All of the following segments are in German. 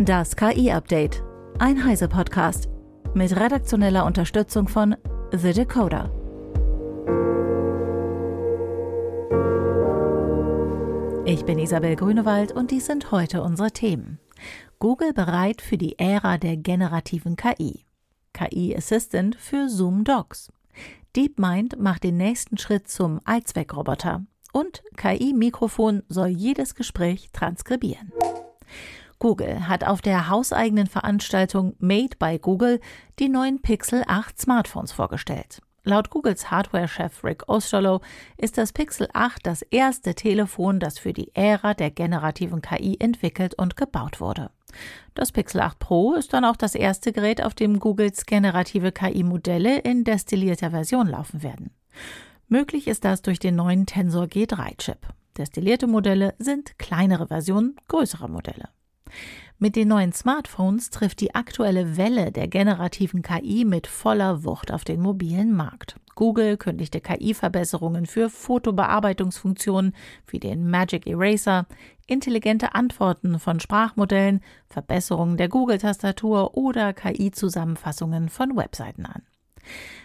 Das KI-Update. Ein Heise-Podcast. Mit redaktioneller Unterstützung von The Decoder. Ich bin Isabel Grünewald und dies sind heute unsere Themen. Google bereit für die Ära der generativen KI. KI Assistant für Zoom Docs. DeepMind macht den nächsten Schritt zum Allzweckroboter. Und KI-Mikrofon soll jedes Gespräch transkribieren. Google hat auf der hauseigenen Veranstaltung Made by Google die neuen Pixel 8 Smartphones vorgestellt. Laut Googles Hardware-Chef Rick Osterloh ist das Pixel 8 das erste Telefon, das für die Ära der generativen KI entwickelt und gebaut wurde. Das Pixel 8 Pro ist dann auch das erste Gerät, auf dem Googles generative KI-Modelle in destillierter Version laufen werden. Möglich ist das durch den neuen Tensor G3-Chip. Destillierte Modelle sind kleinere Versionen größerer Modelle. Mit den neuen Smartphones trifft die aktuelle Welle der generativen KI mit voller Wucht auf den mobilen Markt. Google kündigte KI-Verbesserungen für Fotobearbeitungsfunktionen wie den Magic Eraser, intelligente Antworten von Sprachmodellen, Verbesserungen der Google-Tastatur oder KI-Zusammenfassungen von Webseiten an.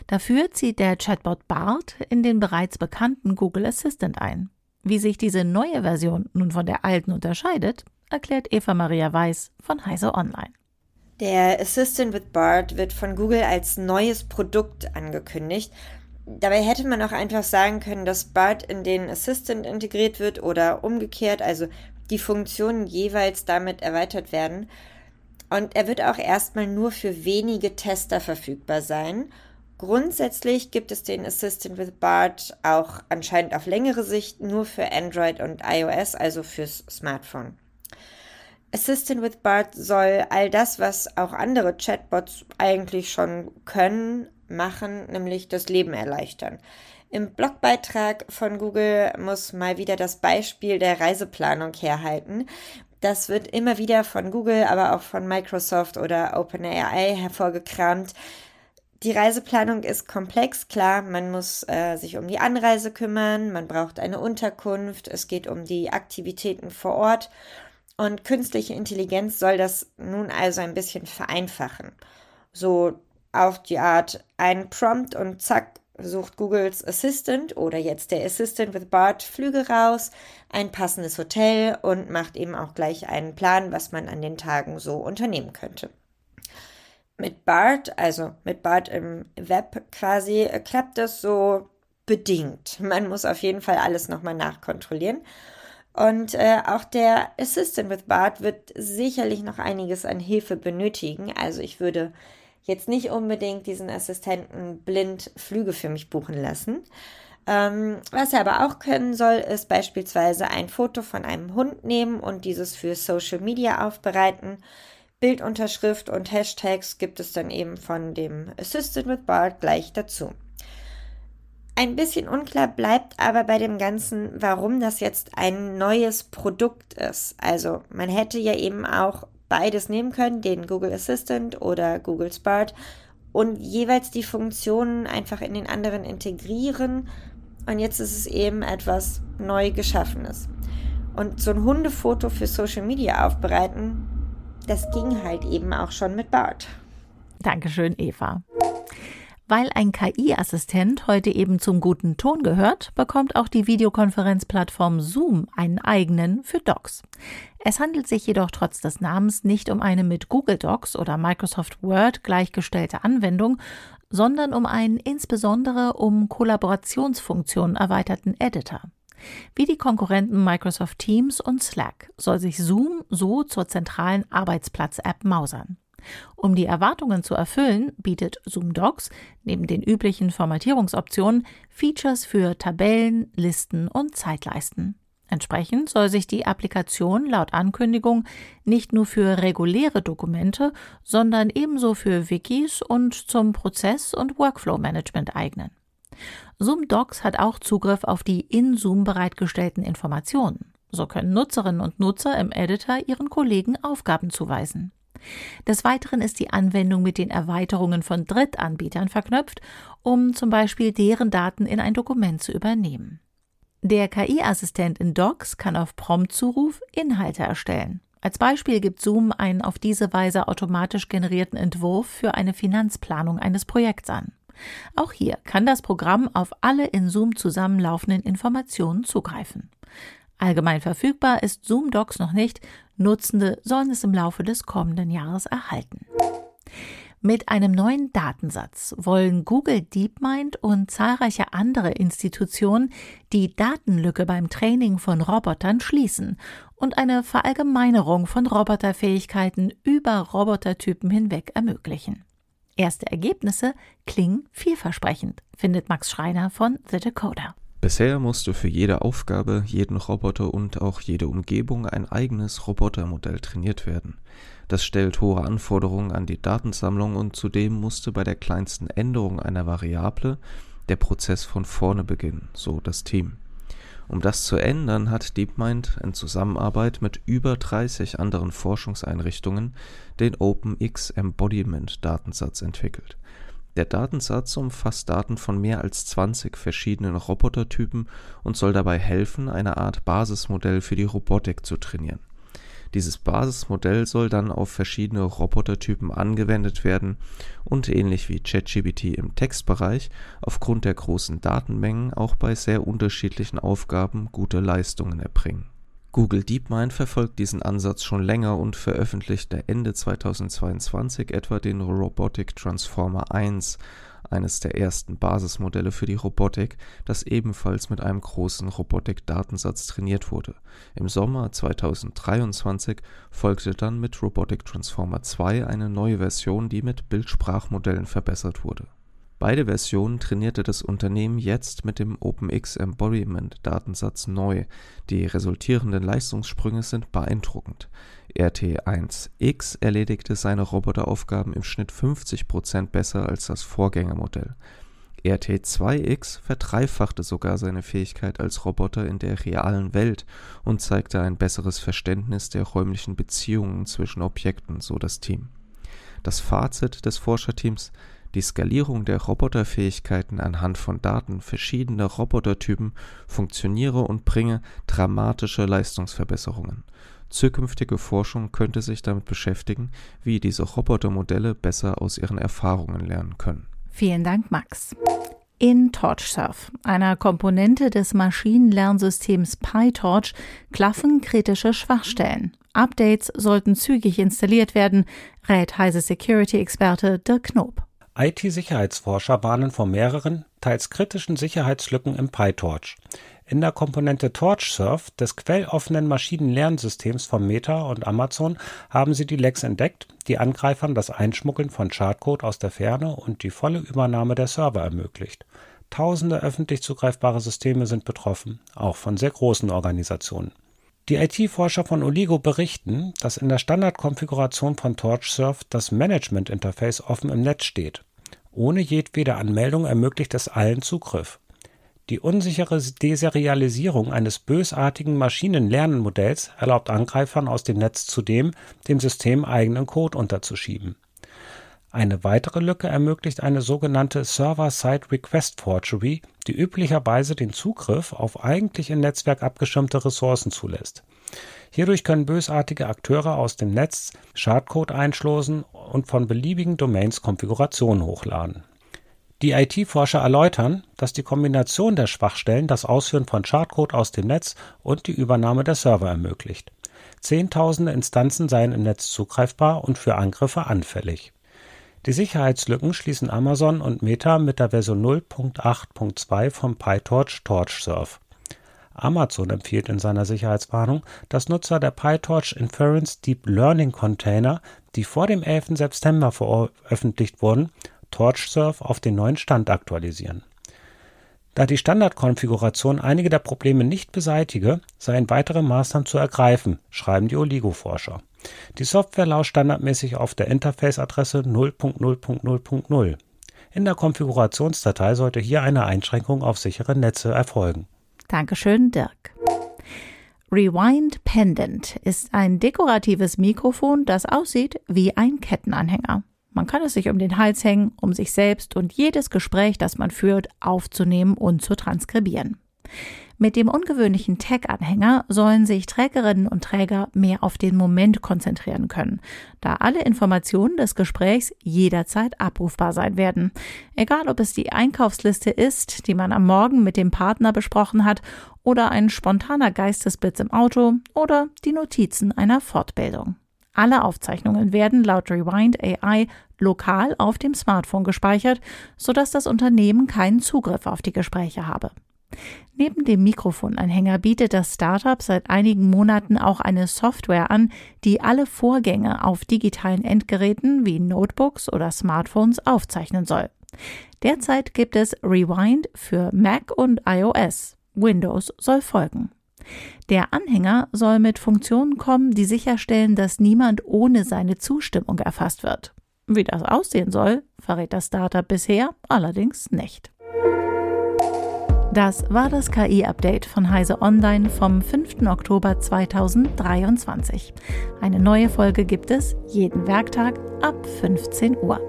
Dafür zieht der Chatbot BART in den bereits bekannten Google Assistant ein. Wie sich diese neue Version nun von der alten unterscheidet, erklärt Eva Maria Weiß von Heise Online. Der Assistant with BART wird von Google als neues Produkt angekündigt. Dabei hätte man auch einfach sagen können, dass BART in den Assistant integriert wird oder umgekehrt, also die Funktionen jeweils damit erweitert werden. Und er wird auch erstmal nur für wenige Tester verfügbar sein. Grundsätzlich gibt es den Assistant with BART auch anscheinend auf längere Sicht nur für Android und iOS, also fürs Smartphone. Assistant with Bart soll all das, was auch andere Chatbots eigentlich schon können, machen, nämlich das Leben erleichtern. Im Blogbeitrag von Google muss mal wieder das Beispiel der Reiseplanung herhalten. Das wird immer wieder von Google, aber auch von Microsoft oder OpenAI hervorgekramt. Die Reiseplanung ist komplex, klar, man muss äh, sich um die Anreise kümmern, man braucht eine Unterkunft, es geht um die Aktivitäten vor Ort und künstliche Intelligenz soll das nun also ein bisschen vereinfachen. So auf die Art ein Prompt und zack sucht Googles Assistant oder jetzt der Assistant with Bart Flüge raus, ein passendes Hotel und macht eben auch gleich einen Plan, was man an den Tagen so unternehmen könnte. Mit Bart, also mit Bart im Web quasi, klappt das so bedingt. Man muss auf jeden Fall alles nochmal nachkontrollieren. Und äh, auch der Assistant with Bart wird sicherlich noch einiges an Hilfe benötigen. Also ich würde jetzt nicht unbedingt diesen Assistenten blind Flüge für mich buchen lassen. Ähm, was er aber auch können soll, ist beispielsweise ein Foto von einem Hund nehmen und dieses für Social Media aufbereiten. Bildunterschrift und Hashtags gibt es dann eben von dem Assistant with Bart gleich dazu. Ein bisschen unklar bleibt aber bei dem Ganzen, warum das jetzt ein neues Produkt ist. Also man hätte ja eben auch beides nehmen können, den Google Assistant oder Google Spark und jeweils die Funktionen einfach in den anderen integrieren. Und jetzt ist es eben etwas neu geschaffenes. Und so ein Hundefoto für Social Media aufbereiten, das ging halt eben auch schon mit Bart. Dankeschön, Eva. Weil ein KI-Assistent heute eben zum guten Ton gehört, bekommt auch die Videokonferenzplattform Zoom einen eigenen für Docs. Es handelt sich jedoch trotz des Namens nicht um eine mit Google Docs oder Microsoft Word gleichgestellte Anwendung, sondern um einen insbesondere um Kollaborationsfunktionen erweiterten Editor. Wie die Konkurrenten Microsoft Teams und Slack soll sich Zoom so zur zentralen Arbeitsplatz-App mausern. Um die Erwartungen zu erfüllen, bietet Zoom Docs neben den üblichen Formatierungsoptionen Features für Tabellen, Listen und Zeitleisten. Entsprechend soll sich die Applikation laut Ankündigung nicht nur für reguläre Dokumente, sondern ebenso für Wikis und zum Prozess- und Workflow-Management eignen. Zoom Docs hat auch Zugriff auf die in Zoom bereitgestellten Informationen. So können Nutzerinnen und Nutzer im Editor ihren Kollegen Aufgaben zuweisen. Des Weiteren ist die Anwendung mit den Erweiterungen von Drittanbietern verknüpft, um zum Beispiel deren Daten in ein Dokument zu übernehmen. Der KI-Assistent in Docs kann auf Prompt-Zuruf Inhalte erstellen. Als Beispiel gibt Zoom einen auf diese Weise automatisch generierten Entwurf für eine Finanzplanung eines Projekts an. Auch hier kann das Programm auf alle in Zoom zusammenlaufenden Informationen zugreifen. Allgemein verfügbar ist Zoom Docs noch nicht, Nutzende sollen es im Laufe des kommenden Jahres erhalten. Mit einem neuen Datensatz wollen Google DeepMind und zahlreiche andere Institutionen die Datenlücke beim Training von Robotern schließen und eine Verallgemeinerung von Roboterfähigkeiten über Robotertypen hinweg ermöglichen. Erste Ergebnisse klingen vielversprechend, findet Max Schreiner von The Decoder. Bisher musste für jede Aufgabe, jeden Roboter und auch jede Umgebung ein eigenes Robotermodell trainiert werden. Das stellt hohe Anforderungen an die Datensammlung und zudem musste bei der kleinsten Änderung einer Variable der Prozess von vorne beginnen, so das Team. Um das zu ändern, hat DeepMind in Zusammenarbeit mit über 30 anderen Forschungseinrichtungen den OpenX Embodiment Datensatz entwickelt der Datensatz umfasst Daten von mehr als 20 verschiedenen Robotertypen und soll dabei helfen, eine Art Basismodell für die Robotik zu trainieren. Dieses Basismodell soll dann auf verschiedene Robotertypen angewendet werden und ähnlich wie ChatGPT im Textbereich aufgrund der großen Datenmengen auch bei sehr unterschiedlichen Aufgaben gute Leistungen erbringen Google DeepMind verfolgt diesen Ansatz schon länger und veröffentlichte Ende 2022 etwa den Robotic Transformer 1, eines der ersten Basismodelle für die Robotik, das ebenfalls mit einem großen Robotik-Datensatz trainiert wurde. Im Sommer 2023 folgte dann mit Robotic Transformer 2 eine neue Version, die mit Bildsprachmodellen verbessert wurde Beide Versionen trainierte das Unternehmen jetzt mit dem OpenX Embodiment Datensatz neu, die resultierenden Leistungssprünge sind beeindruckend. RT1X erledigte seine Roboteraufgaben im Schnitt 50 Prozent besser als das Vorgängermodell. RT2X verdreifachte sogar seine Fähigkeit als Roboter in der realen Welt und zeigte ein besseres Verständnis der räumlichen Beziehungen zwischen Objekten, so das Team. Das Fazit des Forscherteams die Skalierung der Roboterfähigkeiten anhand von Daten verschiedener Robotertypen funktioniere und bringe dramatische Leistungsverbesserungen. Zukünftige Forschung könnte sich damit beschäftigen, wie diese Robotermodelle besser aus ihren Erfahrungen lernen können. Vielen Dank, Max. In TorchSurf, einer Komponente des Maschinenlernsystems PyTorch, klaffen kritische Schwachstellen. Updates sollten zügig installiert werden, rät Heise Security-Experte Dirk Knob. IT-Sicherheitsforscher warnen vor mehreren, teils kritischen Sicherheitslücken im PyTorch. In der Komponente TorchSurf des quelloffenen Maschinenlernsystems von Meta und Amazon haben sie die Lecks entdeckt, die Angreifern das Einschmuggeln von Schadcode aus der Ferne und die volle Übernahme der Server ermöglicht. Tausende öffentlich zugreifbare Systeme sind betroffen, auch von sehr großen Organisationen die IT-Forscher von Oligo berichten, dass in der Standardkonfiguration von TorchSurf das Management-Interface offen im Netz steht. Ohne jedwede Anmeldung ermöglicht es allen Zugriff. Die unsichere Deserialisierung eines bösartigen Maschinenlernmodells erlaubt Angreifern aus dem Netz zudem, dem System eigenen Code unterzuschieben eine weitere Lücke ermöglicht eine sogenannte Server-Side Request Forgery, die üblicherweise den Zugriff auf eigentlich im Netzwerk abgeschirmte Ressourcen zulässt. Hierdurch können bösartige Akteure aus dem Netz Schadcode einschlossen und von beliebigen Domains Konfigurationen hochladen. Die IT-Forscher erläutern, dass die Kombination der Schwachstellen das Ausführen von Schadcode aus dem Netz und die Übernahme der Server ermöglicht. Zehntausende Instanzen seien im Netz zugreifbar und für Angriffe anfällig die Sicherheitslücken schließen Amazon und Meta mit der Version 0.8.2 von PyTorch TorchSurf. Amazon empfiehlt in seiner Sicherheitswarnung, dass Nutzer der PyTorch Inference Deep Learning Container, die vor dem 11. September veröffentlicht wurden, TorchSurf auf den neuen Stand aktualisieren. Da die Standardkonfiguration einige der Probleme nicht beseitige, seien weitere Maßnahmen zu ergreifen, schreiben die Oligo-Forscher. Die Software lauscht standardmäßig auf der Interface-Adresse 0.0.0.0. In der Konfigurationsdatei sollte hier eine Einschränkung auf sichere Netze erfolgen. Dankeschön, Dirk. Rewind Pendant ist ein dekoratives Mikrofon, das aussieht wie ein Kettenanhänger. Man kann es sich um den Hals hängen, um sich selbst und jedes Gespräch, das man führt, aufzunehmen und zu transkribieren. Mit dem ungewöhnlichen Tag-Anhänger sollen sich Trägerinnen und Träger mehr auf den Moment konzentrieren können, da alle Informationen des Gesprächs jederzeit abrufbar sein werden. Egal, ob es die Einkaufsliste ist, die man am Morgen mit dem Partner besprochen hat, oder ein spontaner Geistesblitz im Auto oder die Notizen einer Fortbildung. Alle Aufzeichnungen werden laut Rewind AI lokal auf dem Smartphone gespeichert, sodass das Unternehmen keinen Zugriff auf die Gespräche habe. Neben dem Mikrofonanhänger bietet das Startup seit einigen Monaten auch eine Software an, die alle Vorgänge auf digitalen Endgeräten wie Notebooks oder Smartphones aufzeichnen soll. Derzeit gibt es Rewind für Mac und iOS. Windows soll folgen. Der Anhänger soll mit Funktionen kommen, die sicherstellen, dass niemand ohne seine Zustimmung erfasst wird. Wie das aussehen soll, verrät das Startup bisher allerdings nicht. Das war das KI-Update von Heise Online vom 5. Oktober 2023. Eine neue Folge gibt es jeden Werktag ab 15 Uhr.